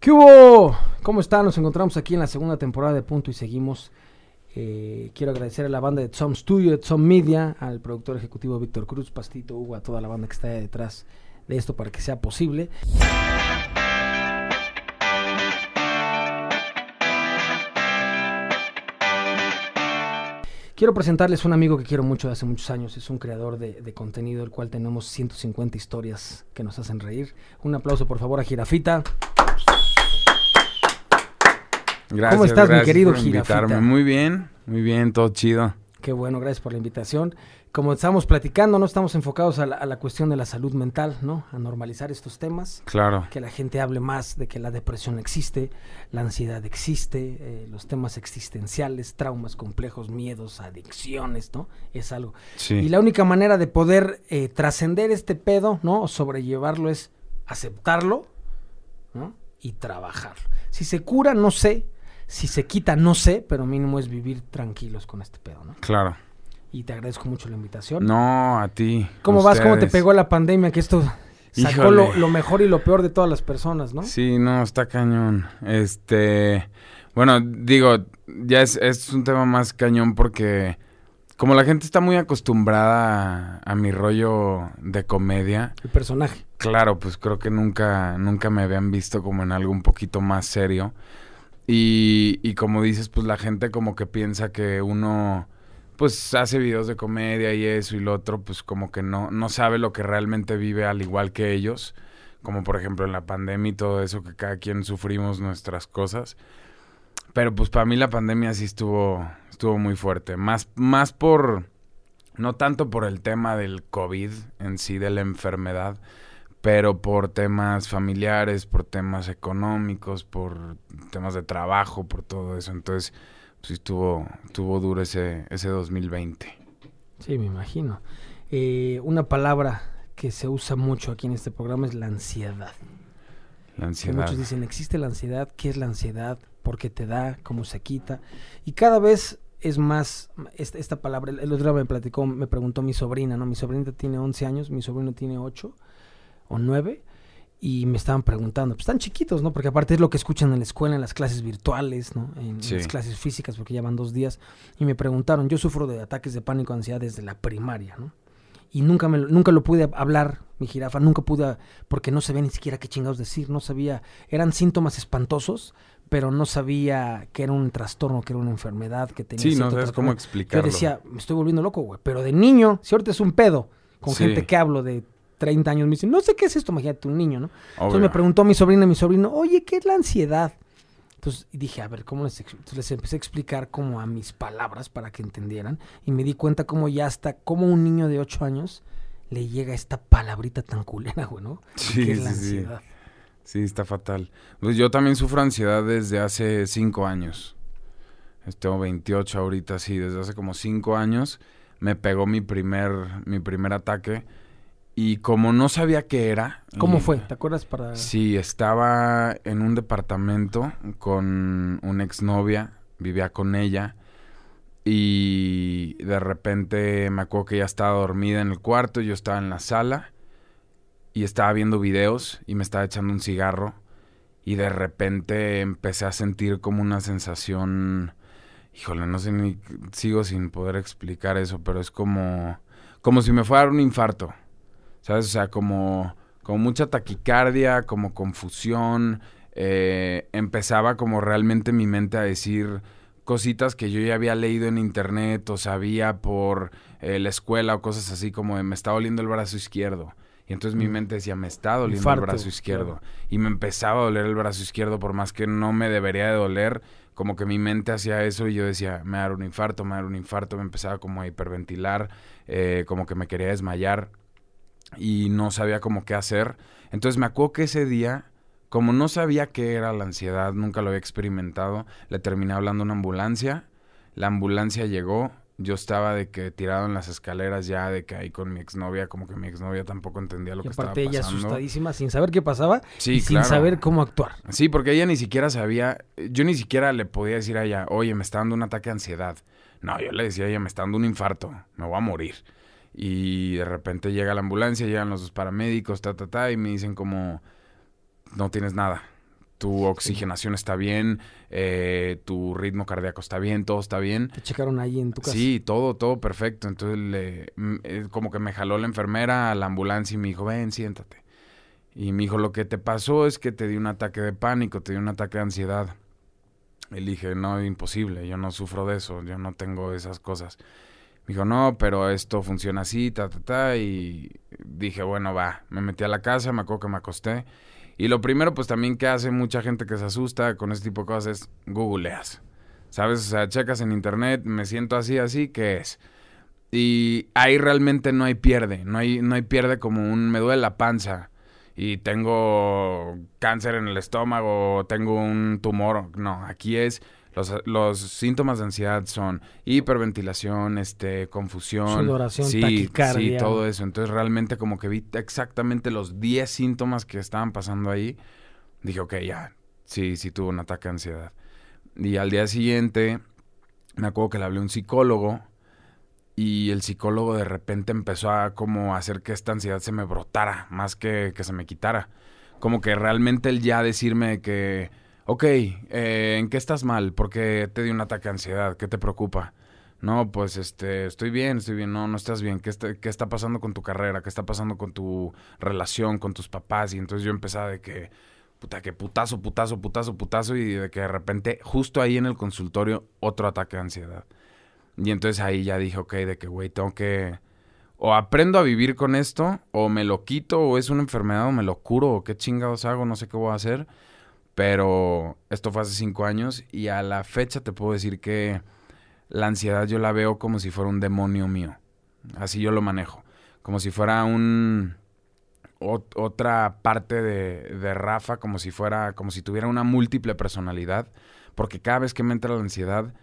¿Qué hubo? ¿Cómo están? Nos encontramos aquí en la segunda temporada de Punto y seguimos. Eh, quiero agradecer a la banda de Tom Studio, de Tom Media, al productor ejecutivo Víctor Cruz, Pastito, Hugo, a toda la banda que está detrás de esto para que sea posible. Quiero presentarles un amigo que quiero mucho de hace muchos años. Es un creador de, de contenido, el cual tenemos 150 historias que nos hacen reír. Un aplauso, por favor, a Girafita. Gracias, ¿Cómo estás, mi querido por invitarme. Jirafita? Muy bien, muy bien, todo chido. Qué bueno, gracias por la invitación. Como estamos platicando, no estamos enfocados a la, a la cuestión de la salud mental, ¿no? A normalizar estos temas, Claro. que la gente hable más de que la depresión existe, la ansiedad existe, eh, los temas existenciales, traumas complejos, miedos, adicciones, ¿no? Es algo. Sí. Y la única manera de poder eh, trascender este pedo, ¿no? O sobrellevarlo es aceptarlo, ¿no? Y trabajarlo. Si se cura, no sé. Si se quita, no sé, pero mínimo es vivir tranquilos con este pedo, ¿no? Claro. Y te agradezco mucho la invitación. No, a ti. ¿Cómo vas? ¿Cómo te pegó la pandemia? Que esto sacó lo mejor y lo peor de todas las personas, ¿no? Sí, no, está cañón. Este, bueno, digo, ya es, es un tema más cañón porque como la gente está muy acostumbrada a, a mi rollo de comedia, El personaje. claro, pues creo que nunca, nunca me habían visto como en algo un poquito más serio. Y, como dices, pues la gente como que piensa que uno pues hace videos de comedia y eso y lo otro, pues como que no, no sabe lo que realmente vive al igual que ellos. Como por ejemplo en la pandemia y todo eso, que cada quien sufrimos nuestras cosas. Pero pues para mí la pandemia sí estuvo, estuvo muy fuerte. Más, más por, no tanto por el tema del COVID en sí, de la enfermedad, pero por temas familiares, por temas económicos, por temas de trabajo, por todo eso. Entonces, sí estuvo, estuvo duro ese, ese 2020. Sí, me imagino. Eh, una palabra que se usa mucho aquí en este programa es la ansiedad. La Que ansiedad. muchos dicen, ¿existe la ansiedad? ¿Qué es la ansiedad? ¿Por qué te da? ¿Cómo se quita? Y cada vez es más esta, esta palabra. El, el otro día me platicó, me preguntó mi sobrina, ¿no? Mi sobrinita tiene 11 años, mi sobrino tiene 8 o 9. Y me estaban preguntando, pues están chiquitos, ¿no? Porque aparte es lo que escuchan en la escuela, en las clases virtuales, ¿no? En Sí. las clases físicas, porque ya van dos días. Y me preguntaron, yo sufro de ataques de pánico, ansiedad desde la primaria, ¿no? Y nunca, me, lo- nunca lo pude hablar, mi jirafa, nunca pude, porque no sabía ni siquiera qué chingados decir, no sabía, eran síntomas espantosos, pero no sabía que era un trastorno, que era una enfermedad, que tenía Sí, no sabes cómo tratamiento. Yo explicarlo. decía, me estoy volviendo loco, güey, pero de niño, si ahorita es un pedo, con Sí. gente que hablo de 30 años, me dicen, no sé qué es esto, imagínate un niño, ¿no? Entonces me preguntó mi sobrina, mi sobrino, oye, ¿qué es la ansiedad? Entonces dije, a ver, ¿cómo les, entonces les empecé a explicar como a mis palabras para que entendieran. Y me di cuenta como ya hasta, como un niño de 8 años le llega esta palabrita tan culera, güey, ¿no? Sí, que es la sí, sí. ansiedad. Sí, está fatal. Pues yo también sufro ansiedad desde hace cinco años. Este, Tengo 28 ahorita, sí, desde hace como cinco años me pegó mi primer, mi primer ataque. Y como no sabía qué era. ¿Cómo y- fue? ¿Te acuerdas para...? Sí, estaba en un departamento con una exnovia, vivía con ella y de repente me acuerdo que ella estaba dormida en el cuarto, yo estaba en la sala y estaba viendo videos y me estaba echando un cigarro y de repente empecé a sentir como una sensación, híjole, no sé ni, sigo sin poder explicar eso, pero es como, como si me fuera a dar un infarto. ¿Sabes? O sea, como, como mucha taquicardia, como confusión. eh, empezaba como realmente mi mente a decir cositas que yo ya había leído en internet o sabía por eh, la escuela o cosas así como de me está doliendo el brazo izquierdo. Y entonces mi Mm. mente decía, me está doliendo Infarto, el brazo izquierdo. claro. Y me empezaba a doler el brazo izquierdo por más que no me debería de doler. Como que mi mente hacía eso y yo decía, me va a dar un infarto, me va a dar un infarto. Me empezaba como a hiperventilar, eh, como que me quería desmayar y no sabía como qué hacer. Entonces me acuerdo que ese día, como no sabía qué era la ansiedad, nunca lo había experimentado, le terminé hablando a una ambulancia. La ambulancia llegó, yo estaba de que tirado en las escaleras ya, de que ahí con mi exnovia, como que mi exnovia tampoco entendía lo Y que estaba aparte ella pasando. asustadísima, sin saber qué pasaba Sí, y sin claro. saber cómo actuar. Sí, porque ella ni siquiera sabía, yo ni siquiera le podía decir a ella, oye, me está dando un ataque de ansiedad. No, yo le decía a ella, me está dando un infarto, me voy a morir. Y de repente llega la ambulancia, llegan los dos paramédicos, ta, ta, ta, y me dicen como, no tienes nada, tu oxigenación está bien, eh, tu ritmo cardíaco está bien, todo está bien. ¿Te checaron ahí en tu casa? Sí, todo, todo perfecto. Entonces, le, mm, eh, como que me jaló la enfermera a la ambulancia y me dijo, ven, siéntate. Y me dijo, lo que te pasó es que te dio un ataque de pánico, te dio un ataque de ansiedad. Y dije, no, imposible, yo no sufro de eso, yo no tengo esas cosas. Me dijo, no, pero esto funciona así, ta, ta, ta. Y dije, bueno, va. Me metí a la casa, me acuerdo que me acosté. Y lo primero, pues también que hace mucha gente que se asusta con este tipo de cosas es googleas. ¿Sabes? O sea, checas en internet, me siento así, así, ¿qué es? Y ahí realmente no hay pierde. No hay, no hay pierde como un me duele la panza y tengo cáncer en el estómago, tengo un tumor. No, aquí es los, los síntomas de ansiedad son hiperventilación, este, confusión, Sudoración, sí, taquicardia. sí, todo eso. Entonces realmente como que vi exactamente los 10 síntomas que estaban pasando ahí. Dije, ok, ya, sí, sí tuvo un ataque de ansiedad. Y al día siguiente me acuerdo que le hablé a un psicólogo y el psicólogo de repente empezó a como hacer que esta ansiedad se me brotara más que que se me quitara. Como que realmente él ya decirme que ok, eh, ¿en qué estás mal? ¿Por qué te dio un ataque de ansiedad? ¿Qué te preocupa? No, pues este, estoy bien, estoy bien, no, no estás bien. ¿Qué está, ¿Qué está pasando con tu carrera? ¿Qué está pasando con tu relación, con tus papás? Y entonces yo empezaba de que, puta, que putazo, putazo, putazo, putazo, y de que de repente, justo ahí en el consultorio, otro ataque de ansiedad. Y entonces ahí ya dije, ok, de que, güey, tengo que, o aprendo a vivir con esto, o me lo quito, o es una enfermedad, o me lo curo, o qué chingados hago, no sé qué voy a hacer. Pero esto fue hace cinco años y a la fecha te puedo decir que la ansiedad yo la veo como si fuera un demonio mío. Así yo lo manejo. Como si fuera un ot- otra parte de, de Rafa, como si fuera, como si tuviera una múltiple personalidad. Porque cada vez que me entra la ansiedad,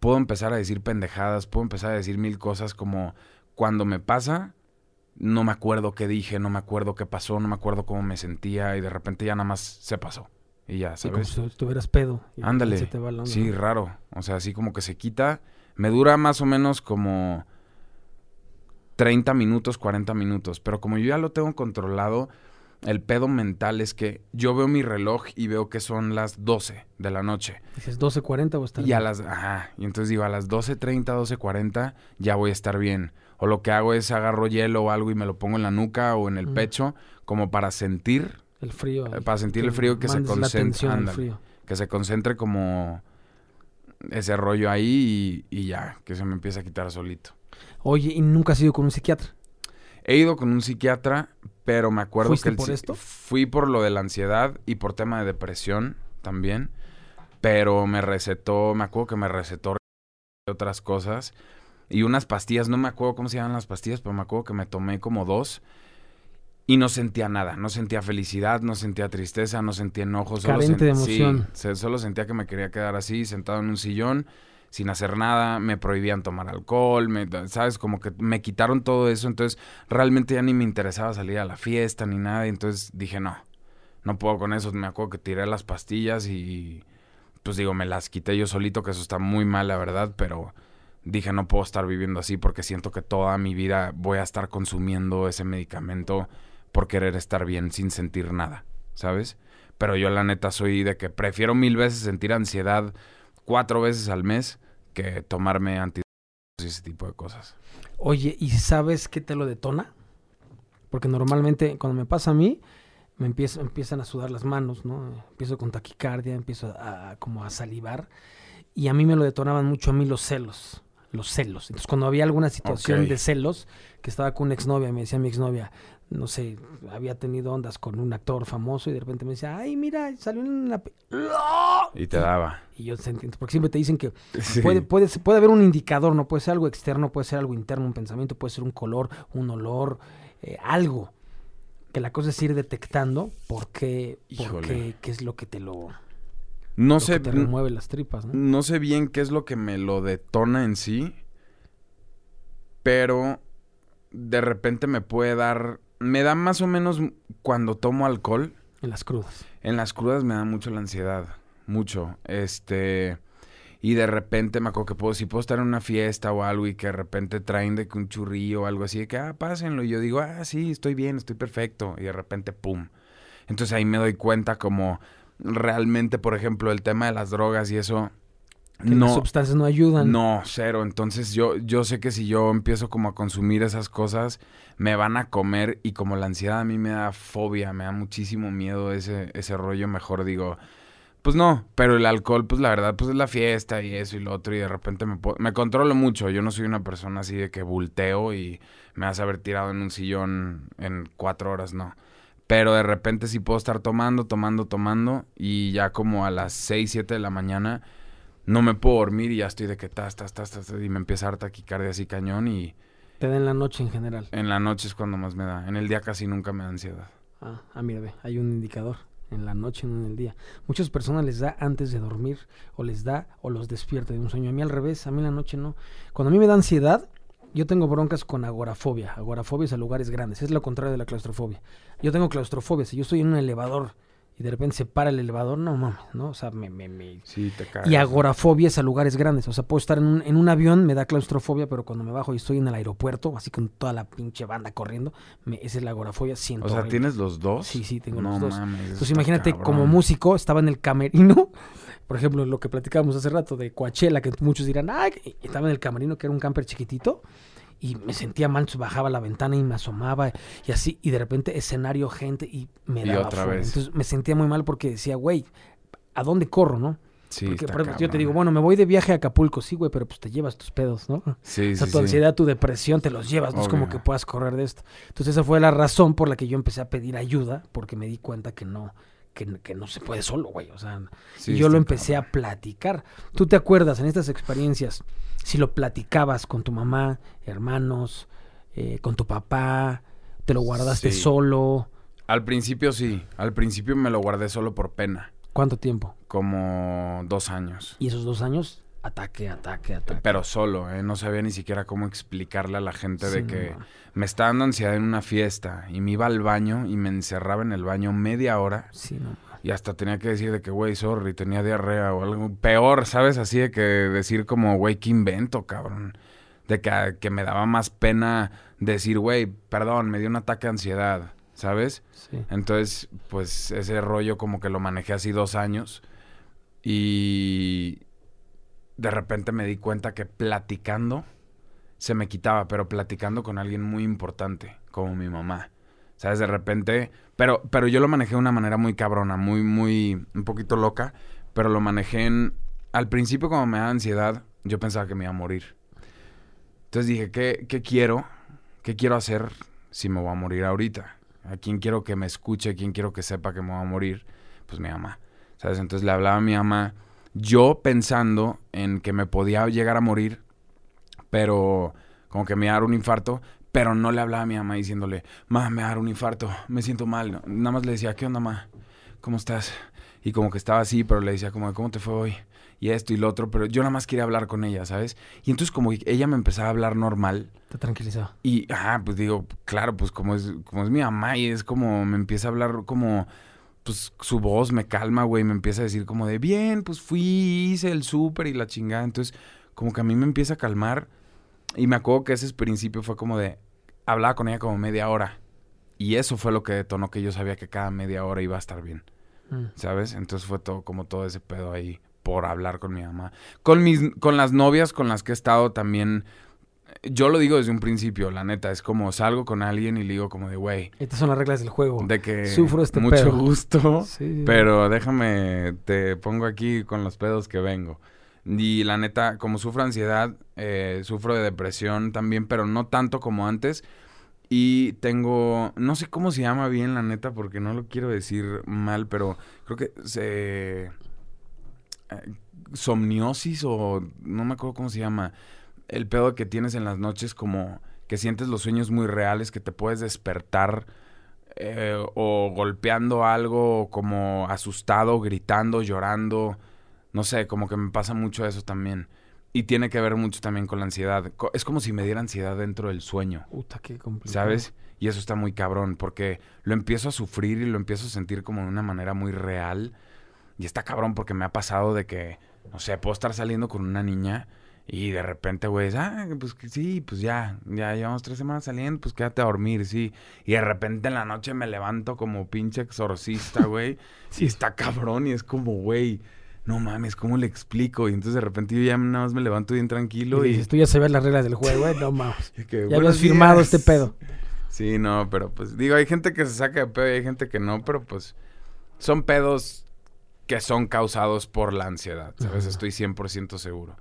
puedo empezar a decir pendejadas, puedo empezar a decir mil cosas como cuando me pasa, no me acuerdo qué dije, no me acuerdo qué pasó, no me acuerdo cómo me sentía y de repente ya nada más se pasó. Y ya, Sí, como ¿sabes? si estuvieras pedo. Ándale. se te va la onda, Sí, raro. O sea, así como que se quita. Me dura más o menos como 30 minutos, 40 minutos. Pero como yo ya lo tengo controlado, el pedo mental es que yo veo mi reloj y veo que son las 12 de la noche. Dices 12.40 o estar Y a las, ajá, y entonces digo, a las 12.30, 12.40 ya voy a estar bien. O lo que hago es agarro hielo o algo y me lo pongo en la nuca o en el Mm. pecho, como para sentir, el frío. eh, para sentir el frío que se ándale, frío. que se concentre como ese rollo ahí y, y ya, que se me empieza a quitar solito. Oye, ¿y nunca has ido con un psiquiatra? He ido con un psiquiatra, pero me acuerdo ¿Fuiste que el por esto? fui por lo de la ansiedad y por tema de depresión también, pero me recetó, me acuerdo que me recetó otras cosas y unas pastillas, no me acuerdo cómo se llaman las pastillas, pero me acuerdo que me tomé como dos y no sentía nada, no sentía felicidad, no sentía tristeza, no sentía enojo, solo Carente de sen- emoción. solo sentía que me quería quedar así, sentado en un sillón, sin hacer nada, me prohibían tomar alcohol, me, sabes, como que me quitaron todo eso, entonces realmente ya ni me interesaba salir a la fiesta ni nada, y entonces dije, no, no puedo con eso, me acuerdo que tiré las pastillas y pues digo, me las quité yo solito, que eso está muy mal, la verdad, pero dije, no puedo estar viviendo así porque siento que toda mi vida voy a estar consumiendo ese medicamento por querer estar bien sin sentir nada, ¿sabes? Pero yo la neta soy de que prefiero mil veces sentir ansiedad cuatro veces al mes que tomarme antidepresivos y ese tipo de cosas. Oye, ¿y sabes qué te lo detona? Porque normalmente cuando me pasa a mí, me empiezo, empiezan a sudar las manos, ¿no? Empiezo con taquicardia, empiezo a, a- como a salivar. Y a mí me lo detonaban mucho a mí los celos. Los celos. Entonces, cuando había alguna situación de celos, que estaba con una exnovia, me decía mi exnovia, no sé, había tenido ondas con un actor famoso y de repente me decía, ay, mira, salió en pe-". Y te daba. Y yo sentí, porque siempre te dicen que Sí. Puede, puede, puede haber un indicador, no puede ser algo externo, puede ser algo interno, un pensamiento, puede ser un color, un olor, eh, algo. Que la cosa es ir detectando por qué, qué, qué es lo que te lo, No lo sé, que te remueve las tripas, ¿no? no sé bien qué es lo que me lo detona en sí, pero de repente me puede dar, me da más o menos cuando tomo alcohol, En las crudas. en las crudas me da mucho la ansiedad, mucho, este, y de repente me acuerdo que puedo, si puedo estar en una fiesta o algo y que de repente traen de que un churrillo o algo así, de que, ah, pásenlo, y yo digo, ah, sí, estoy bien, estoy perfecto, y de repente, pum. Entonces ahí me doy cuenta como realmente, por ejemplo, el tema de las drogas y eso, que las no, sustancias no ayudan. no, cero. Entonces yo, yo sé que si yo empiezo como a consumir esas cosas, me van a comer y como la ansiedad a mí me da fobia, me da muchísimo miedo ese, ese rollo, mejor digo, pues no, pero el alcohol, pues la verdad, pues es la fiesta y eso y lo otro y de repente me, me controlo mucho. Yo no soy una persona así de que bulteo y me vas a haber tirado en un sillón en cuatro horas, no. Pero de repente sí puedo estar tomando, tomando, tomando y ya como a las seis, siete de la mañana no me puedo dormir y ya estoy de que tas, tas, tas, tas, y me empieza a dar taquicardia así cañón y Te da en la noche en general. en la noche es cuando más me da. En el día casi nunca me da ansiedad. Ah, ah, mira, ve, hay un indicador. En la noche, no en el día. Muchas personas les da antes de dormir, o les da, o los despierta de un sueño. A mí al revés, a mí en la noche no. Cuando a mí me da ansiedad, yo tengo broncas con agorafobia. Agorafobia es a lugares grandes. Es lo contrario de la claustrofobia. Yo tengo claustrofobia. Si yo estoy en un elevador y de repente se para el elevador, no mames, ¿no? O sea, me, me, me- Sí, te cagas. Y agorafobia es a lugares grandes. O sea, puedo estar en un, en un avión, me da claustrofobia, pero cuando me bajo y estoy en el aeropuerto, así con toda la pinche banda corriendo, me, esa es la agorafobia. Siento O sea. ¿tienes los dos? Sí, sí, tengo no los dos. Mames, Entonces imagínate, cabrón. como músico, estaba en el camerino, por ejemplo, lo que platicábamos hace rato de Coachella, que muchos dirán, ah, estaba en el camerino, que era un camper chiquitito, y me sentía mal, bajaba la ventana y me asomaba, y así, y de repente escenario, gente, y me Y daba otra vez. Entonces me sentía muy mal porque decía, güey, ¿a dónde corro, no? Sí, Porque, por ejemplo, yo te digo, bueno, me voy de viaje a Acapulco, sí, güey, pero pues te llevas tus pedos, ¿no? Sí, O sea, sí, tu sí. ansiedad, tu depresión, te los llevas, no es como que puedas correr de esto. Entonces esa fue la razón por la que yo empecé a pedir ayuda, porque me di cuenta que no, que, que no se puede solo, güey. O sea, Sí, y yo lo empecé cabrón. a platicar. ¿Tú te acuerdas en estas experiencias, si lo platicabas con tu mamá, hermanos, eh, con tu papá, te lo guardaste Sí. solo? Al principio sí. Al principio me lo guardé solo por pena. ¿Cuánto tiempo? Como dos años. Y esos dos años, ataque, ataque, ataque. Pero solo, ¿eh? No sabía ni siquiera cómo explicarle a la gente Sí, de que me estaba dando ansiedad en una fiesta y me iba al baño y me encerraba en el baño media hora Sí, no. Y hasta tenía que decir de que, güey, sorry, tenía diarrea o algo peor, ¿sabes? Así de que decir como, güey, ¿qué invento, cabrón? De que, que me daba más pena decir, güey, perdón, me dio un ataque de ansiedad, ¿sabes? Sí. Entonces, pues ese rollo como que lo manejé así dos años y de repente me di cuenta que platicando se me quitaba, pero platicando con alguien muy importante, como mi mamá. ¿Sabes? De repente, pero, pero yo lo manejé de una manera muy cabrona, muy, muy, un poquito loca, pero lo manejé en, al principio como me daba ansiedad, yo pensaba que me iba a morir. Entonces dije, ¿qué, qué quiero? ¿Qué quiero hacer si me voy a morir ahorita? ¿A quién quiero que me escuche? ¿A quién quiero que sepa que me voy a morir? Pues mi mamá. ¿Sabes? Entonces le hablaba a mi mamá, yo pensando en que me podía llegar a morir, pero como que me iba a dar un infarto, pero no le hablaba a mi mamá diciéndole, ma, me va a dar un infarto, me siento mal. Nada más le decía, ¿qué onda, ma? ¿Cómo estás? Y como que estaba así, pero le decía como, ¿cómo te fue hoy? Y esto y lo otro, pero yo nada más quería hablar con ella, ¿sabes? Y entonces como que ella me empezaba a hablar normal, Te tranquilizaba. y, ajá, pues digo, claro, pues como es, como es mi mamá y es como, me empieza a hablar como, pues su voz me calma, güey, me empieza a decir como de, bien, pues fui, hice el súper y la chingada. Entonces, como que a mí me empieza a calmar. Y me acuerdo que ese principio fue como de, hablaba con ella como media hora. Y eso fue lo que detonó que yo sabía que cada media hora iba a estar bien, Mm. ¿sabes? Entonces fue todo como todo ese pedo ahí por hablar con mi mamá. Con mis, con las novias con las que he estado también yo lo digo desde un principio, la neta, es como salgo con alguien y le digo como de, güey, Estas son las reglas del juego. de que Sufro este mucho pedo. gusto, Sí, pero déjame, te pongo aquí con los pedos que vengo. Y la neta, como sufro ansiedad, eh, sufro de depresión también, pero no tanto como antes. Y tengo, no sé cómo se llama bien la neta, porque no lo quiero decir mal, pero creo que se... eh, somniosis o no me acuerdo cómo se llama. El pedo que tienes en las noches como que sientes los sueños muy reales, que te puedes despertar eh, o golpeando algo, como asustado, gritando, llorando. No sé, como que me pasa mucho eso también. Y tiene que ver mucho también con la ansiedad. Es como si me diera ansiedad dentro del sueño. Puta, qué complicado. ¿Sabes? Y eso está muy cabrón, porque lo empiezo a sufrir y lo empiezo a sentir como de una manera muy real. Y está cabrón porque me ha pasado de que, no sé, puedo estar saliendo con una niña Y de repente, güey, ah, pues sí, pues ya, ya llevamos tres semanas saliendo, pues quédate a dormir, sí. Y de repente en la noche me levanto como pinche exorcista, güey. sí, está cabrón y es como, güey, no mames, ¿cómo le explico? Y entonces de repente yo ya nada más me levanto bien tranquilo y... y... tú ya sabes las reglas del juego, güey, no mames. ya habías firmado este pedo. Sí, no, pero pues digo, hay gente que se saca de pedo y hay gente que no, pero pues son pedos que son causados por la ansiedad, ¿sabes? Estoy 100% seguro.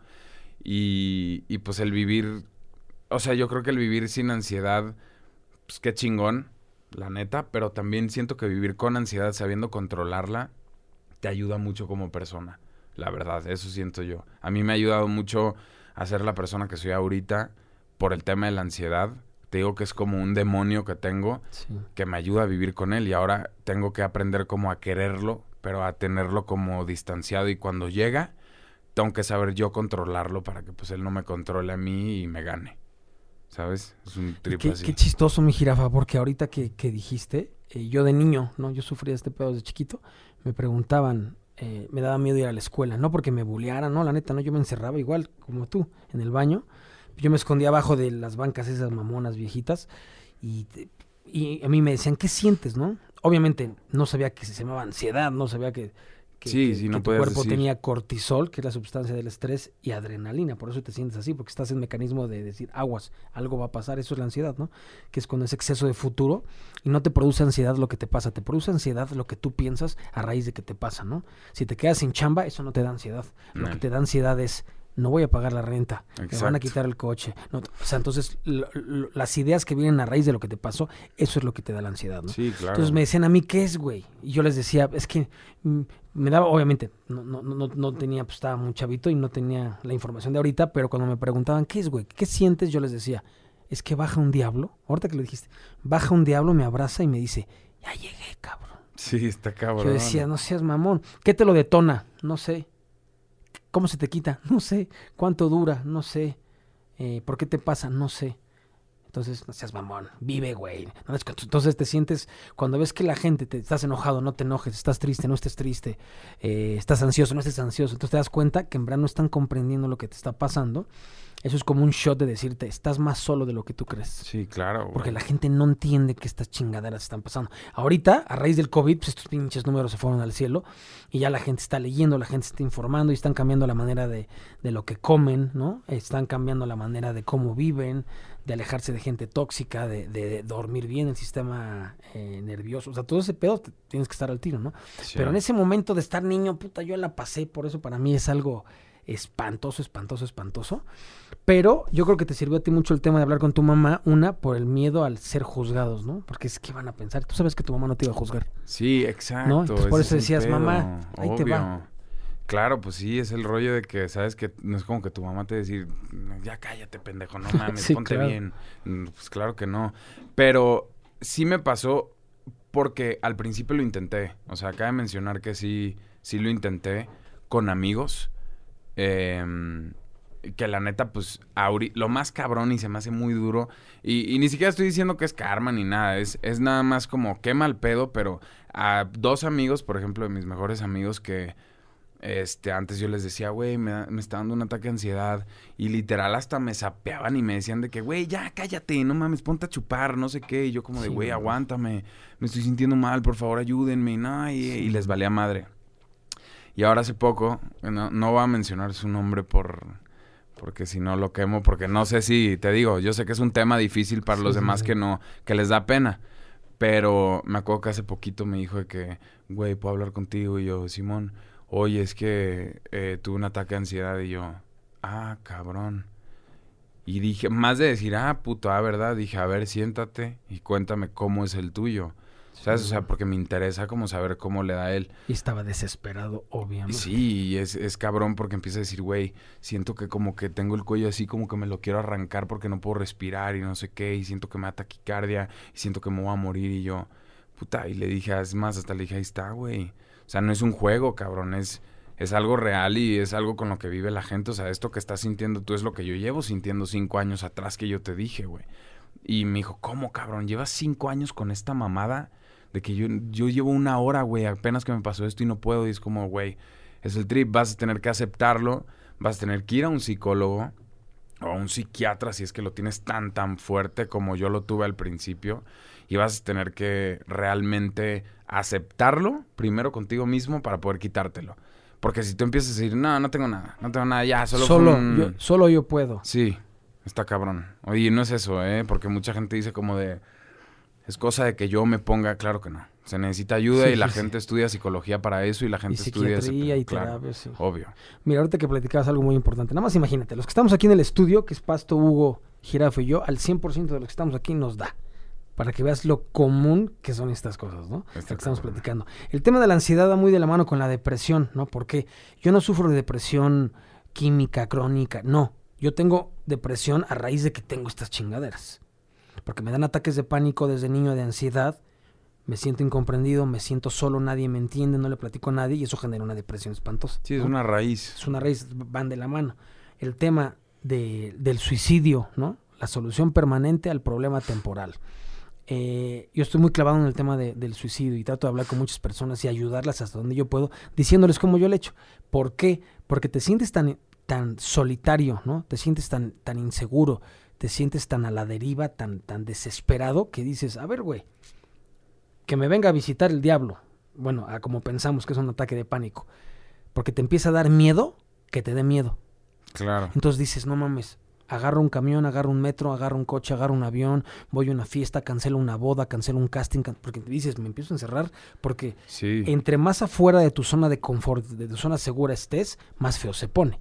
Y, y pues el vivir, o sea, yo creo que el vivir sin ansiedad, pues qué chingón, la neta, pero también siento que vivir con ansiedad, sabiendo controlarla, te ayuda mucho como persona, la verdad, eso siento yo. A mí me ha ayudado mucho a ser la persona que soy ahorita por el tema de la ansiedad. Te digo que es como un demonio que tengo que me ayuda a vivir con él y ahora tengo que aprender como a quererlo, pero a tenerlo como distanciado y cuando llega, tengo que saber yo controlarlo para que pues él no me controle a mí y me gane. ¿Sabes? Es un triple qué, Qué chistoso, mi jirafa, porque ahorita que, dijiste, eh, yo de niño, ¿no? Yo sufría este pedo de chiquito, me preguntaban, eh, me daba miedo ir a la escuela, no porque me bullearan, no, la neta, no, yo me encerraba igual como tú, en el baño. Yo me escondía abajo de las bancas esas mamonas viejitas y, y a mí me decían, ¿qué sientes, no? Obviamente no sabía que se llamaba ansiedad, no sabía que sí, no tu cuerpo tenía cortisol, que es la sustancia del estrés, y adrenalina. Por eso te sientes así, porque estás en mecanismo de decir, aguas, algo va a pasar. Eso es la ansiedad, ¿no? Que es cuando es exceso de futuro y no te produce ansiedad lo que te pasa, te produce ansiedad lo que tú piensas a raíz de que te pasa, ¿no? Si te quedas sin chamba, eso no te da ansiedad. Lo que te da ansiedad es no voy a pagar la renta, me van a quitar el coche. o sea, entonces las ideas que vienen a raíz de lo que te pasó, eso es lo que te da la ansiedad, ¿no? Sí, claro. Entonces me decían a mí, ¿qué es, güey? Y yo les decía, es que mm, me daba, obviamente, no, no, no, no tenía, pues estaba muy chavito y no tenía la información de ahorita, pero cuando me preguntaban, ¿qué es, güey? ¿Qué sientes? Yo les decía, es que baja un diablo, ahorita que le dijiste, baja un diablo, me abraza y me dice, ya llegué, cabrón. Sí, está cabrón. Yo decía, no seas mamón. ¿Qué te lo detona? No sé. ¿Cómo se te quita? No sé. ¿Cuánto dura? No sé. Eh, ¿Por qué te pasa? No sé. Entonces, no seas mamón, vive, güey. Entonces te sientes, cuando ves que la gente te estás enojado, no te enojes, estás triste, no estés triste, eh, estás ansioso, no estés ansioso. Entonces te das cuenta que en verdad no están comprendiendo lo que te está pasando eso es como un shot de decirte, estás más solo de lo que tú crees. Sí, claro. Porque la gente no entiende que estas chingaderas están pasando. Ahorita, a raíz del COVID, pues estos pinches números se fueron al cielo y ya la gente está leyendo, la gente está informando y están cambiando la manera de, de lo que comen, ¿no? Están cambiando la manera de cómo viven, de alejarse de gente tóxica, de, de dormir bien, el sistema eh, nervioso. O sea, todo ese pedo tienes que estar al tiro, ¿no? Pero en ese momento de estar niño, puta, yo la pasé, por eso para mí es algo espantoso, espantoso, espantoso. Pero yo creo que te sirvió a ti mucho el tema de hablar con tu mamá, una, por el miedo al ser juzgados, ¿no? Porque es que van a pensar, tú sabes que tu mamá no te iba a juzgar. Sí, exacto. por eso decías, mamá, ahí te va. Claro, pues sí, es el rollo de que, sabes que no es como que tu mamá te decir, ya cállate, pendejo, no mames, ponte bien. Mm, pues claro que no. Pero sí me pasó porque al principio lo intenté. O sea, acaba de mencionar que sí, sí lo intenté con amigos. Eh, que la neta, pues, lo más cabrón y se me hace muy duro. Y, ni siquiera estoy diciendo que es karma ni nada. Es, es nada más como qué mal pedo, pero a dos amigos, por ejemplo, de mis mejores amigos que este, antes yo les decía, güey, me, me, está dando un ataque de ansiedad. Y literal hasta me sapeaban y me decían de que, güey, ya cállate, no mames, ponte a chupar, no sé qué. Y yo como de, güey, aguántame, me estoy sintiendo mal, por favor ayúdenme. No, y, y les valía madre. Y ahora hace poco, no, no voy a mencionar su nombre por porque si no lo quemo, porque no sé si, te digo, yo sé que es un tema difícil para los demás que no, que les da pena, pero me acuerdo que hace poquito me dijo de que, güey, puedo hablar contigo, y yo, Simón, oye, es que eh, tuve un ataque de ansiedad, y yo, ah, cabrón. Y dije, más de decir, ah, puto, ah, verdad, dije, a ver, siéntate y cuéntame cómo es el tuyo. ¿Sabes? O sea, porque me interesa como saber cómo le da a él. Y estaba desesperado, obviamente. Sí, y es, es cabrón porque empieza a decir, güey, siento que como que tengo el cuello así como que me lo quiero arrancar porque no puedo respirar y no sé qué, y siento que me da taquicardia, y siento que me voy a morir, y yo, puta, y le dije, es más, hasta le dije, ahí está, güey. O sea, no es un juego, cabrón, es, es algo real y es algo con lo que vive la gente. O sea, esto que estás sintiendo tú es lo que yo llevo sintiendo cinco años atrás que yo te dije, güey. Y me dijo, ¿cómo, cabrón? ¿Llevas cinco años con esta mamada? De que yo, yo llevo una hora, güey, apenas que me pasó esto y no puedo. Y es como, güey, es el trip, vas a tener que aceptarlo vas a tener que ir a un psicólogo o a un psiquiatra si es que lo tienes tan, tan fuerte como yo lo tuve al principio. Y vas a tener que realmente aceptarlo primero contigo mismo para poder quitártelo. Porque si tú empiezas a decir, no, no tengo nada, no tengo nada, ya, solo, solo, yo, solo yo puedo. Sí, está cabrón. Oye, no es eso, ¿eh? Porque mucha gente dice como de, es cosa de que yo me ponga, claro que no. Se necesita ayuda y la gente estudia psicología para eso y la gente estudia... y terapia, sí. Obvio. Mira, ahorita que platicabas algo muy importante. Nada más imagínate, los que estamos aquí en el estudio, que es Pasto, Hugo, Girafo y yo, al 100% de los que estamos aquí nos da para que veas lo común que son estas cosas, ¿no? Lo que estamos platicando. El tema de la ansiedad va muy de la mano con la depresión, ¿no? Porque yo no sufro de depresión química, crónica, no. Yo tengo depresión a raíz de que tengo estas chingaderas. Porque me dan ataques de pánico desde niño, de ansiedad, me siento incomprendido, me siento solo, nadie me entiende, no le platico a nadie y eso genera una depresión espantosa. Sí, es una raíz. Es una raíz, van de la mano. El tema de, del suicidio, ¿no? La solución permanente al problema temporal. Eh, yo estoy muy clavado en el tema del suicidio y trato de hablar con muchas personas y ayudarlas hasta donde yo puedo, diciéndoles cómo yo lo he hecho. ¿Por qué? Porque te sientes tan, tan solitario, ¿no? Te sientes tan, tan inseguro, te sientes tan a la deriva, tan, tan desesperado, que dices, a ver, güey, que me venga a visitar el diablo. Bueno, a como pensamos que es un ataque de pánico. Porque te empieza a dar miedo que te dé miedo. Claro. Entonces dices, no mames, agarro un camión, agarro un metro, agarro un coche, agarro un avión, voy a una fiesta, cancelo una boda, cancelo un casting, porque dices, me empiezo a encerrar, porque entre más afuera de tu zona de confort, de tu zona segura estés, más feo se pone.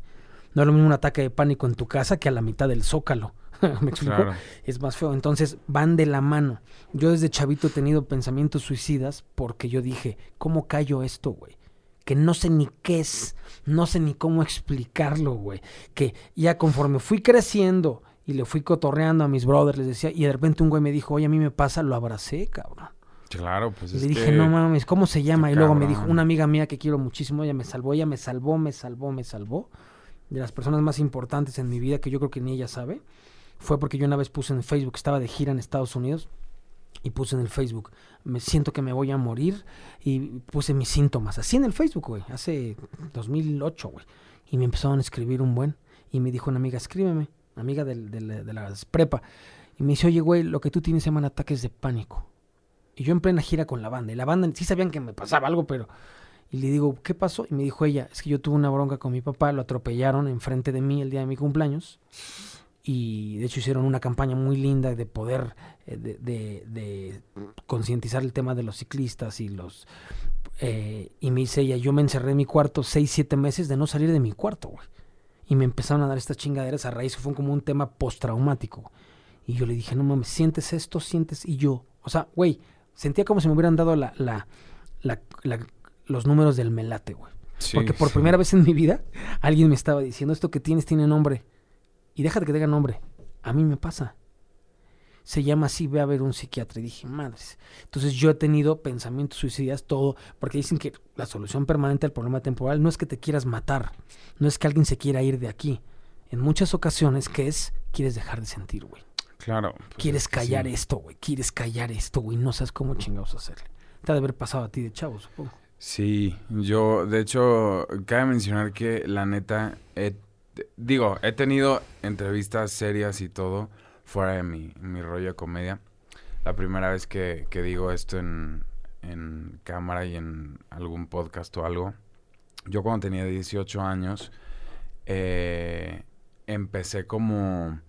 No es lo mismo un ataque de pánico en tu casa que a la mitad del zócalo. ¿Me explico? Es más feo. Entonces van de la mano. Yo desde chavito he tenido pensamientos suicidas porque yo dije, ¿cómo callo esto, güey? que no sé ni qué es, no sé ni cómo explicarlo, güey. Que ya conforme fui creciendo y le fui cotorreando a mis brothers, les decía, y de repente un güey me dijo, oye, a mí me pasa, lo abracé, cabrón. Claro, pues le dije, no mames, ¿cómo se llama? Y luego me dijo, una amiga mía que quiero muchísimo, ella me salvó, ella me salvó, me salvó, me salvó. De las personas más importantes en mi vida, que yo creo que ni ella sabe, fue porque yo una vez puse en Facebook, estaba de gira en Estados Unidos, y puse en el Facebook, me siento que me voy a morir y puse mis síntomas, así en el Facebook, güey, hace 2008, güey. Y me empezaron a escribir un buen y me dijo una amiga, escríbeme, amiga de, de las prepa. Y me dice, oye, güey, lo que tú tienes se llaman ataques de pánico. Y yo en plena gira con la banda. Y la banda sí sabían que me pasaba algo, pero... Y le digo, ¿qué pasó? Y me dijo ella, es que yo tuve una bronca con mi papá, lo atropellaron enfrente de mí el día de mi cumpleaños y de hecho hicieron una campaña muy linda de poder eh, de, concientizar el tema de los ciclistas y los eh, y me dice ella yo me encerré en mi cuarto seis siete meses de no salir de mi cuarto güey y me empezaron a dar estas chingaderas a raíz fue como un tema postraumático. Y yo le dije no mames sientes esto sientes y yo o sea güey sentía como si me hubieran dado la, la, la, los números del melate güey porque por primera vez en mi vida alguien me estaba diciendo esto que tienes tiene nombre y déjate que tenga nombre. A mí me pasa. Se llama así, ve a ver un psiquiatra. Y dije, madres. Entonces yo he tenido pensamientos suicidas, todo, porque dicen que la solución permanente al problema temporal no es que te quieras matar, no es que alguien se quiera ir de aquí. En muchas ocasiones, que es? Quieres dejar de sentir, güey. Claro. Pues quieres callar esto, güey. Quieres callar esto, güey. No sabes cómo chingados hacerle. Te ha de haber pasado a ti de chavo, supongo. Sí, yo, de hecho, cabe mencionar que la neta, he digo, he tenido entrevistas serias y todo fuera de mi, rollo de comedia. La primera vez que, digo esto en, cámara y en algún podcast o algo, yo cuando tenía 18 años, eh, empecé como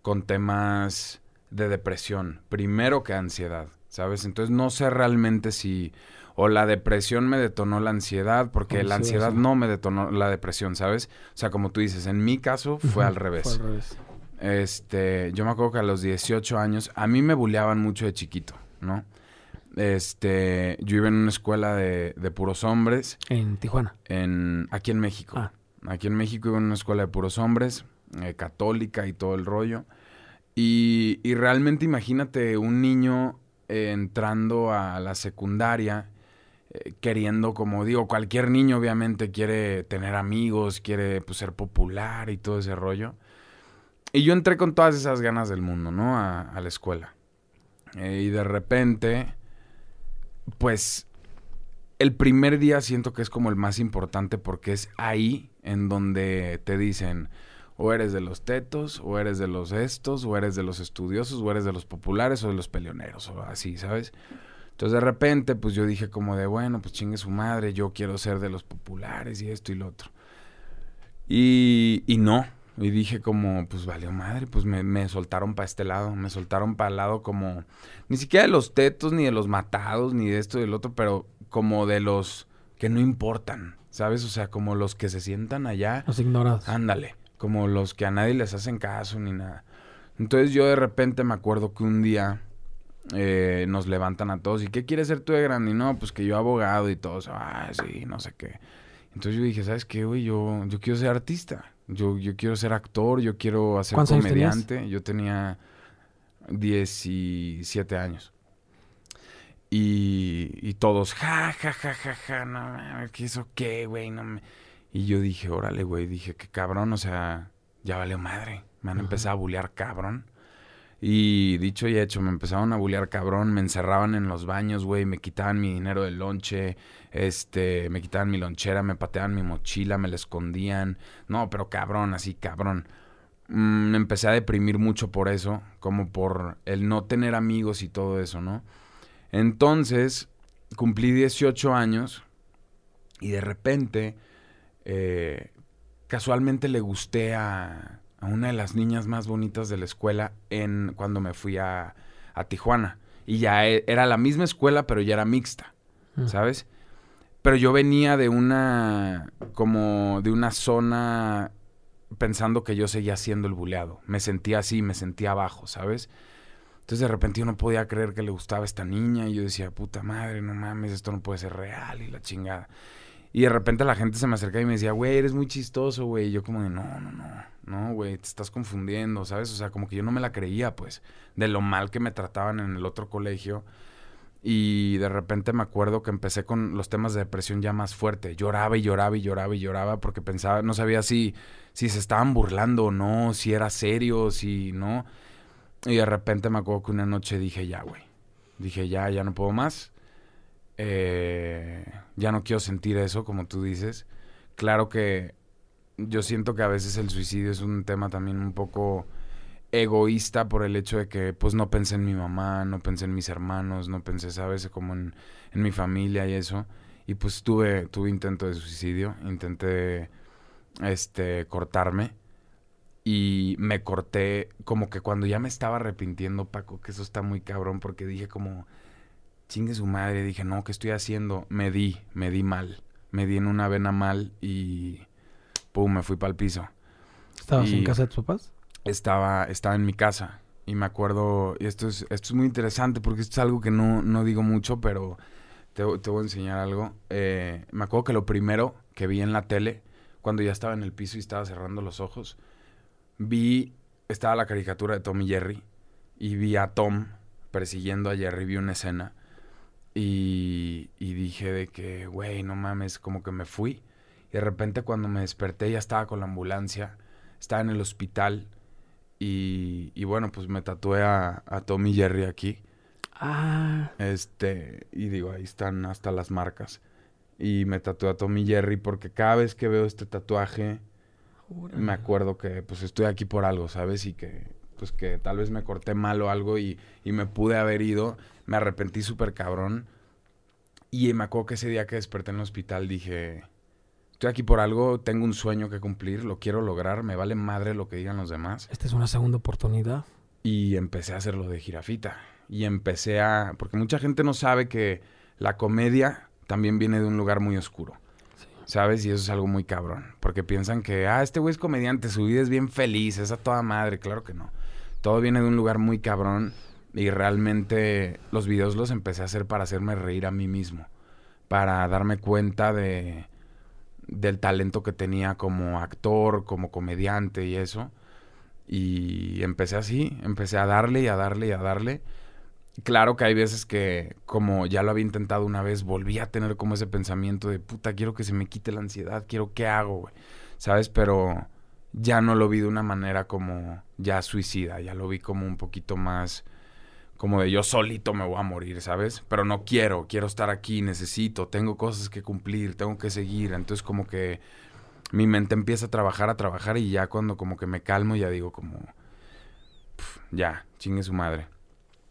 con temas de depresión, primero que ansiedad, ¿sabes? Entonces no sé realmente si o la depresión me detonó la ansiedad, porque la ansiedad no me detonó la depresión, ¿sabes? O sea, como tú dices, en mi caso fue al revés. Fue al revés. Este, yo me acuerdo que a los 18 años, a mí me buleaban mucho de chiquito, ¿no? Este, yo iba en una escuela de, puros hombres. En Tijuana. En, aquí en México. Ah. Aquí en México iba en una escuela de puros hombres, eh, católica y todo el rollo. Y, y realmente imagínate un niño eh, entrando a la secundaria eh, queriendo, como digo, cualquier niño obviamente quiere tener amigos, quiere pues, ser popular y todo ese rollo. Y yo entré con todas esas ganas del mundo, ¿no? A, la escuela. Eh, y de repente, pues, el primer día siento que es como el más importante porque es ahí en donde te dicen o eres de los tetos, o eres de los estos, o eres de los estudiosos, o eres de los populares, o de los peleoneros, o así, ¿sabes? Entonces de repente, pues yo dije como de, bueno, pues chingue su madre, yo quiero ser de los populares y esto y lo otro. Y, y no, y dije como, pues valió madre, pues me, me soltaron para este lado, me soltaron para el lado como, ni siquiera de los tetos, ni de los matados, ni de esto y del otro, pero como de los que no importan, ¿sabes? O sea, como los que se sientan allá. Los ignorados. Ándale, como los que a nadie les hacen caso ni nada. Entonces yo de repente me acuerdo que un día eh, nos levantan a todos, ¿y qué quieres ser tú de grande? Y no, pues que yo abogado y todos, ah, sí, no sé qué. Entonces yo dije, ¿sabes qué, güey? Yo, yo quiero ser artista. Yo, yo quiero ser actor, yo quiero hacer ¿Cuántos años comediante. Yo tenía 17 años. Y, y todos, ja, ja, ja, ja, ja, no ¿qué eso qué, güey? No me... Y yo dije, órale, güey, dije, qué cabrón, o sea, ya valió madre. Me han Ajá. empezado a bullear cabrón. Y dicho y hecho, me empezaron a bullear cabrón, me encerraban en los baños, güey, me quitaban mi dinero del lonche, este, me quitaban mi lonchera, me pateaban mi mochila, me la escondían. No, pero cabrón, así, cabrón. Mm, me empecé a deprimir mucho por eso, como por el no tener amigos y todo eso, ¿no? Entonces, cumplí 18 años y de repente, eh, casualmente le gusté a, a una de las niñas más bonitas de la escuela en cuando me fui a, a Tijuana. Y ya e- era la misma escuela, pero ya era mixta, Mm. ¿sabes? Pero yo venía de una, como de una zona pensando que yo seguía siendo el buleado. Me sentía así, me sentía abajo, ¿sabes? Entonces de repente yo no podía creer que le gustaba esta niña y yo decía, puta madre, no mames, esto no puede ser real y la chingada. Y de repente la gente se me acercaba y me decía, güey, eres muy chistoso, güey. Y yo como de, no, no, no, no, güey, te estás confundiendo, ¿sabes? O sea, como que yo no me la creía, pues, de lo mal que me trataban en el otro colegio. Y de repente me acuerdo que empecé con los temas de depresión ya más fuerte. Lloraba y lloraba y lloraba y lloraba porque pensaba, no sabía si, si se estaban burlando o no, si era serio, si no. Y de repente me acuerdo que una noche dije, ya, güey. Dije, ya, ya no puedo más. Eh, ya no quiero sentir eso, como tú dices. Claro que yo siento que a veces el suicidio es un tema también un poco egoísta por el hecho de que pues no pensé en mi mamá, no pensé en mis hermanos, no pensé, ¿sabes? Como en, en mi familia y eso. Y pues tuve, tuve intento de suicidio, intenté este cortarme y me corté como que cuando ya me estaba arrepintiendo, Paco, que eso está muy cabrón porque dije como chingue su madre, dije, "No, ¿qué estoy haciendo?" Me di, me di mal. Me di en una vena mal y pum, me fui para el piso ¿Estabas en casa de tus papás? estaba, estaba en mi casa. Y me acuerdo, y esto es, esto es muy interesante porque esto es algo que no, no digo mucho, pero te, te voy a enseñar algo. Eh, me acuerdo que lo primero que vi en la tele, cuando ya estaba en el piso y estaba cerrando los ojos, vi, estaba la caricatura de Tom y Jerry, y vi a Tom persiguiendo a Jerry, vi una escena, y, y dije de que, güey, no mames, como que me fui. De repente cuando me desperté ya estaba con la ambulancia, estaba en el hospital, y, y bueno, pues me tatué a, a Tom y Jerry aquí. Ah, Este, y digo, ahí están hasta las marcas. Y me tatué a Tom y Jerry porque cada vez que veo este tatuaje, me acuerdo que pues estoy aquí por algo, ¿sabes? Y que pues que tal vez me corté mal o algo y, y me pude haber ido. Me arrepentí súper cabrón. Y me acuerdo que ese día que desperté en el hospital dije, estoy aquí por algo, tengo un sueño que cumplir, lo quiero lograr, me vale madre lo que digan los demás. Esta es una segunda oportunidad. Y empecé a hacerlo de jirafita. Y empecé a... Porque mucha gente no sabe que la comedia también viene de un lugar muy oscuro. Sí. ¿Sabes? Y eso es algo muy cabrón. Porque piensan que, ah, este güey es comediante, su vida es bien feliz, es a toda madre. Claro que no. Todo viene de un lugar muy cabrón. Y realmente los videos los empecé a hacer para hacerme reír a mí mismo. Para darme cuenta de del talento que tenía como actor, como comediante y eso. Y empecé así, empecé a darle y a darle y a darle. Claro que hay veces que, como ya lo había intentado una vez, volví a tener como ese pensamiento de, puta, quiero que se me quite la ansiedad, quiero, ¿qué hago, güey? ¿Sabes? Pero ya no lo vi de una manera como ya suicida, ya lo vi como un poquito más, como de yo solito me voy a morir, ¿sabes? Pero no quiero, quiero estar aquí, necesito, tengo cosas que cumplir, tengo que seguir. Entonces como que mi mente empieza a trabajar, a trabajar y ya cuando como que me calmo ya digo como, ya, chingue su madre.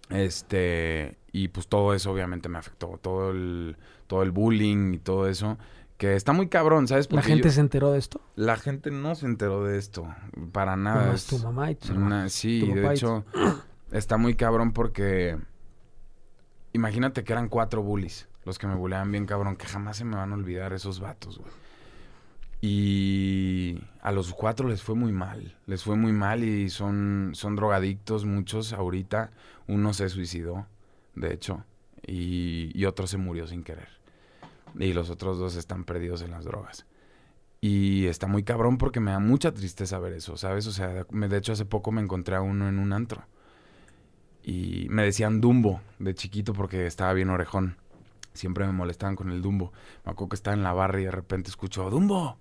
Este, y pues todo eso obviamente me afectó, todo el, todo el bullying y todo eso, que está muy cabrón, ¿sabes? ¿La gente se enteró de esto? La gente no se enteró de esto, para nada. es tu mamá y tu Sí, de hecho, está muy cabrón porque imagínate que eran cuatro bullies, los que me bulleaban bien cabrón, que jamás se me van a olvidar esos vatos, güey. Y a los cuatro les fue muy mal, les fue muy mal y son, son drogadictos muchos ahorita. Uno se suicidó, de hecho, y, y otro se murió sin querer. Y los otros dos están perdidos en las drogas. Y está muy cabrón porque me da mucha tristeza ver eso, ¿sabes? O sea, de hecho hace poco me encontré a uno en un antro. Y me decían Dumbo de chiquito porque estaba bien orejón. Siempre me molestaban con el Dumbo. Me acuerdo que estaba en la barra y de repente escucho Dumbo.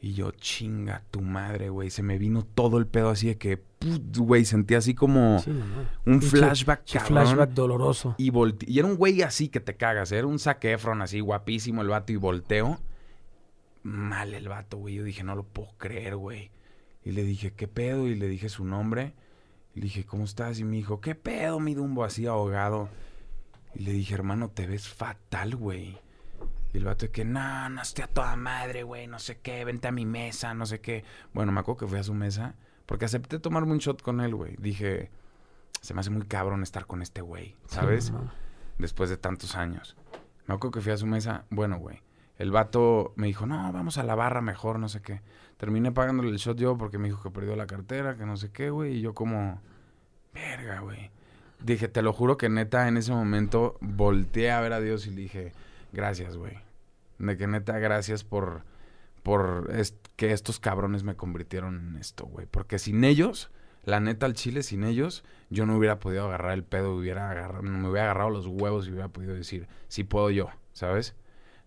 Y yo, chinga tu madre, güey. Se me vino todo el pedo así de que, güey, sentí así como un flashback, cabrón. flashback doloroso. Y, y era un güey así que te cagas. Era un saquefron así, guapísimo el vato. Y volteo. Mal el vato, güey. Yo dije, no lo puedo creer, güey. Y le dije, ¿qué pedo? Y le dije su nombre. Y le dije, ¿cómo estás? Y me dijo, ¿qué pedo, mi Dumbo? Así ahogado. Y le dije, hermano, te ves fatal, güey. Y el vato de que, no, no estoy a toda madre, güey, no sé qué, vente a mi mesa, no sé qué. Bueno, me acuerdo que fui a su mesa porque acepté tomarme un shot con él, güey. Dije, se me hace muy cabrón estar con este güey, ¿sabes? Después de tantos años. Me acuerdo que fui a su mesa, bueno, güey. El vato me dijo, no, vamos a la barra mejor, no sé qué. Terminé pagándole el shot yo porque me dijo que perdió la cartera, que no sé qué, güey. Y yo como, verga, güey. Dije, te lo juro que neta en ese momento volteé a ver a Dios y le dije, gracias, güey. De que neta, gracias por, por que estos cabrones me convirtieron en esto, güey. Porque sin ellos, la neta al chile, sin ellos, yo no hubiera podido agarrar el pedo, hubiera me hubiera agarrado los huevos y hubiera podido decir, sí puedo yo, ¿sabes?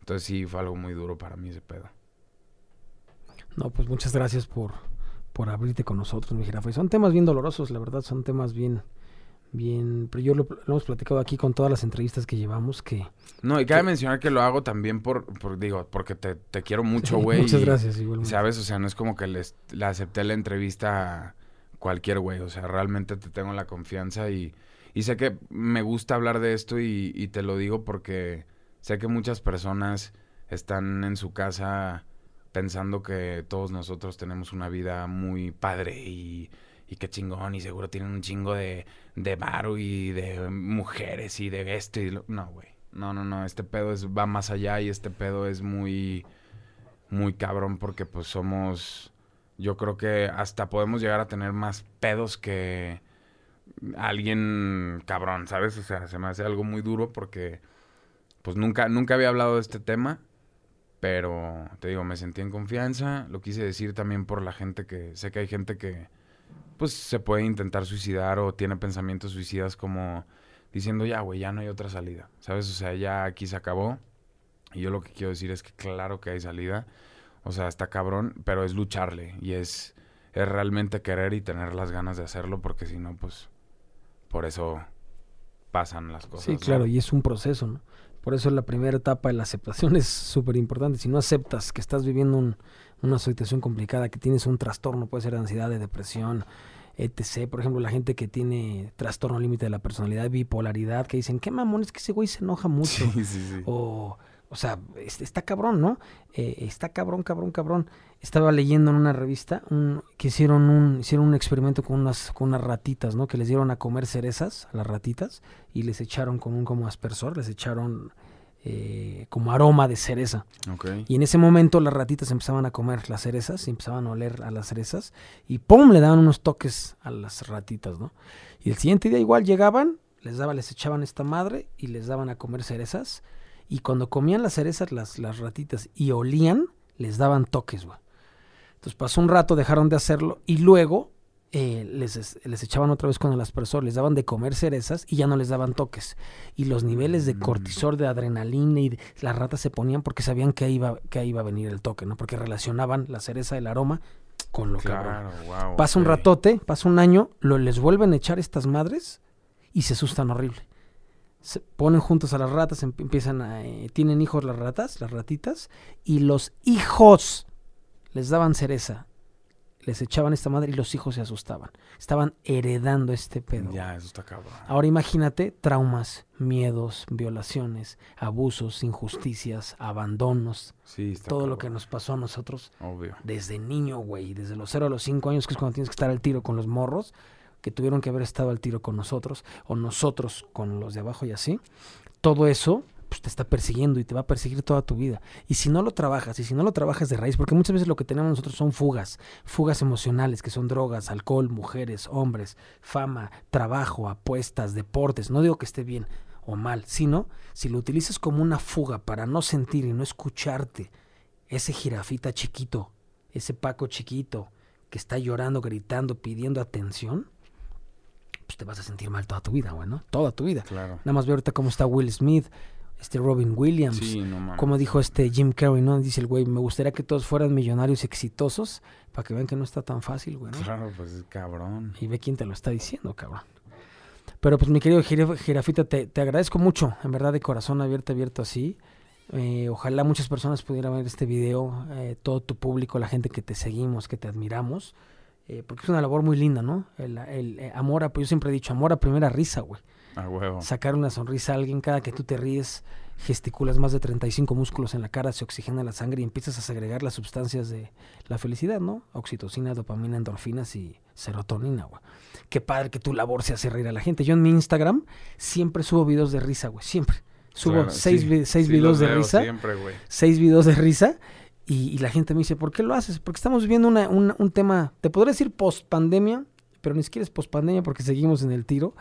Entonces sí fue algo muy duro para mí ese pedo. No, pues muchas gracias por, por abrirte con nosotros, mi jirafa. son temas bien dolorosos, la verdad, son temas bien, bien, pero yo lo, hemos platicado aquí con todas las entrevistas que llevamos que... No, y cabe mencionar que lo hago también por, por digo, porque te, te quiero mucho, güey. muchas gracias, igualmente. ¿Sabes? O sea, no es como que les, le acepté la entrevista a cualquier güey, o sea, realmente te tengo la confianza y, y sé que me gusta hablar de esto y, y te lo digo porque sé que muchas personas están en su casa pensando que todos nosotros tenemos una vida muy padre y y qué chingón, y seguro tienen un chingo de, de varo y de mujeres y de esto y No, güey. No, no, no. Este pedo va más allá y este pedo es muy, muy cabrón porque pues somos... Yo creo que hasta podemos llegar a tener más pedos que alguien cabrón, ¿sabes? O sea, se me hace algo muy duro porque pues nunca, nunca había hablado de este tema, pero te digo, me sentí en confianza, lo quise decir también por la gente que, sé que hay gente que, pues se puede intentar suicidar o tiene pensamientos suicidas como diciendo, ya, güey, ya no hay otra salida, ¿sabes? O sea, ya aquí se acabó. Y yo lo que quiero decir es que claro que hay salida. O sea, está cabrón, pero es lucharle y es, es realmente querer y tener las ganas de hacerlo porque si no, pues por eso pasan las cosas. Sí, claro, y es un proceso, ¿no? Por eso la primera etapa de la aceptación es súper importante. Si no aceptas que estás viviendo un, una situación complicada, que tienes un trastorno, puede ser de ansiedad, de depresión, etc. Por ejemplo, la gente que tiene trastorno límite de la personalidad, bipolaridad, que dicen, qué mamón, es que ese güey se enoja mucho. O, o sea, está cabrón, ¿no? Eh, está cabrón, cabrón, cabrón. Estaba leyendo en una revista un, que hicieron un, hicieron un experimento con unas, con unas ratitas, ¿no? Que les dieron a comer cerezas a las ratitas y les echaron con un como aspersor, les echaron eh, como aroma de cereza. Y en ese momento las ratitas empezaban a comer las cerezas, y empezaban a oler a las cerezas y ¡pum! le daban unos toques a las ratitas, ¿no? Y el siguiente día igual llegaban, les daba, les echaban esta madre y les daban a comer cerezas y cuando comían las cerezas las, las ratitas y olían, les daban toques, güey. Entonces pasó un rato, dejaron de hacerlo y luego eh, les, les, echaban otra vez con el aspersor, les daban de comer cerezas y ya no les daban toques. Y los niveles de mm. cortisol, de adrenalina y las ratas se ponían porque sabían que iba, que iba a venir el toque, ¿no? Porque relacionaban la cereza, el aroma con lo que Pasa un ratote, pasa un año, lo, les vuelven a echar estas madres y se asustan horrible. Se ponen juntos a las ratas, em- empiezan a... eh, tienen hijos las ratas, las ratitas, y los hijos les daban cereza. Les echaban esta madre y los hijos se asustaban. Estaban heredando este pedo. Ya, eso está cabrón. Ahora imagínate traumas, miedos, violaciones, abusos, injusticias, abandonos, Sí, está todo lo que nos pasó a nosotros Obvio. desde niño, güey, desde los 0 a los 5 años, que es cuando tienes que estar al tiro con los morros, que tuvieron que haber estado al tiro con nosotros, o nosotros con los de abajo y así. Todo eso pues, te está persiguiendo y te va a perseguir toda tu vida. Y si no lo trabajas, y si no lo trabajas de raíz, porque muchas veces lo que tenemos nosotros son fugas, fugas emocionales, que son drogas, alcohol, mujeres, hombres, fama, trabajo, apuestas, deportes. No digo que esté bien o mal, sino si lo utilizas como una fuga para no sentir y no escucharte, ese jirafita chiquito, ese Paco chiquito que está llorando, gritando, pidiendo atención, pues te vas a sentir mal toda tu vida, güey, ¿no? Toda tu vida. Claro. Nada más ve ahorita cómo está Will Smith, este Robin Williams, Sí, no como dijo este Jim Carrey, ¿no? Dice el güey, me gustaría que todos fueran millonarios exitosos para que vean que no está tan fácil, güey, ¿no? Claro, pues es cabrón. Y ve quién te lo está diciendo, cabrón. Pero pues mi querido Jirafita, te, te agradezco mucho, en verdad de corazón abierto, abierto así. Eh, ojalá muchas personas pudieran ver este video, eh, todo tu público, la gente que te seguimos, que te admiramos, eh, porque es una labor muy linda, ¿no? El, el, eh, amor a, pues yo siempre he dicho, amor a primera risa, güey. A huevo. Sacar una sonrisa a alguien, cada que tú te ríes, gesticulas más de 35 músculos en la cara, se oxigena la sangre y empiezas a segregar las sustancias de la felicidad, ¿no? Oxitocina, dopamina, endorfinas y serotonina, güey. Qué padre que tu labor se hace reír a la gente. Yo en mi Instagram siempre subo videos de risa, güey, siempre. Subo Claro, seis, sí, vi- seis sí videos de veo risa, Siempre, güey. seis videos de risa y, y la gente me dice, ¿por qué lo haces? Porque estamos viviendo una- una- un tema, te podría decir post pandemia, pero ni siquiera es post pandemia porque seguimos en el tiro.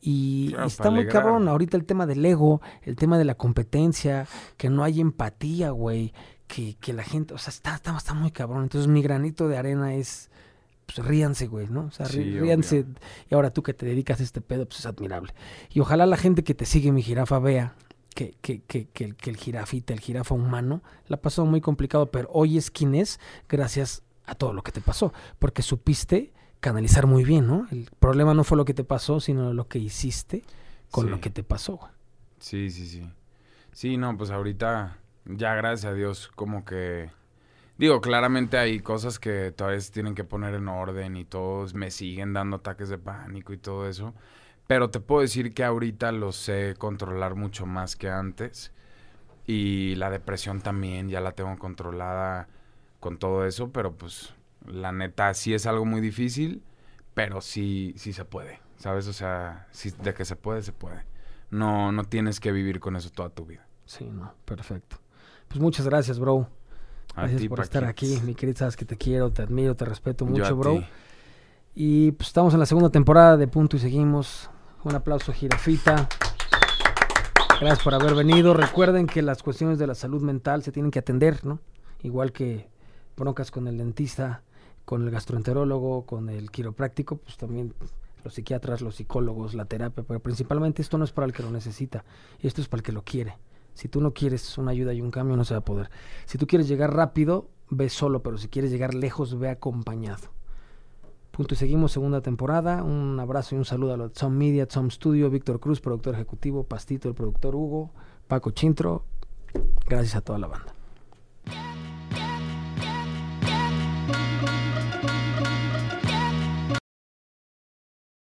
Y, Claro, y está muy alegrar. cabrón ahorita el tema del ego, el tema de la competencia, que no hay empatía, güey, que, que la gente, o sea, está, está, está muy cabrón. Entonces mi granito de arena es, pues ríanse, güey, ¿no? O sea, Sí, ríanse. obvio. Y ahora tú que te dedicas a este pedo, pues es admirable. Y ojalá la gente que te sigue, mi jirafa, vea que, que, que, que, el- que el jirafita, el jirafa humano, la pasó muy complicado, pero hoy es quien es gracias a todo lo que te pasó, porque supiste canalizar muy bien, ¿no? El problema no fue lo que te pasó, sino lo que hiciste con lo que te pasó. Sí, sí, sí. Sí, no, pues ahorita, ya gracias a Dios, como que... Digo, claramente hay cosas que todavía se tienen que poner en orden y todos me siguen dando ataques de pánico y todo eso. Pero te puedo decir que ahorita lo sé controlar mucho más que antes. Y la depresión también ya la tengo controlada con todo eso, pero pues la neta sí es algo muy difícil, pero sí, sí se puede, ¿sabes? O sea, sí, de que se puede, se puede. No, no tienes que vivir con eso toda tu vida. Sí, no, perfecto. Pues muchas gracias, bro. Gracias ti, por estar aquí, mi querido, sabes que te quiero, te admiro, te respeto Yo mucho, a bro. ti. Y pues estamos en la segunda temporada de Punto y Seguimos. Un aplauso, Jirafita. Gracias por haber venido. Recuerden que las cuestiones de la salud mental se tienen que atender, ¿no? Igual que broncas con el dentista, con el gastroenterólogo, con el quiropráctico, pues también los psiquiatras, los psicólogos, la terapia, pero principalmente esto no es para el que lo necesita, esto es para el que lo quiere. Si tú no quieres una ayuda y un cambio, no se va a poder. Si tú quieres llegar rápido, ve solo, pero si quieres llegar lejos, ve acompañado. Punto y seguimos, segunda temporada. Un abrazo y un saludo a los Tom Media, Tom Studio, Víctor Cruz, productor ejecutivo, Pastito, el productor Hugo, Paco Chintro. Gracias a toda la banda.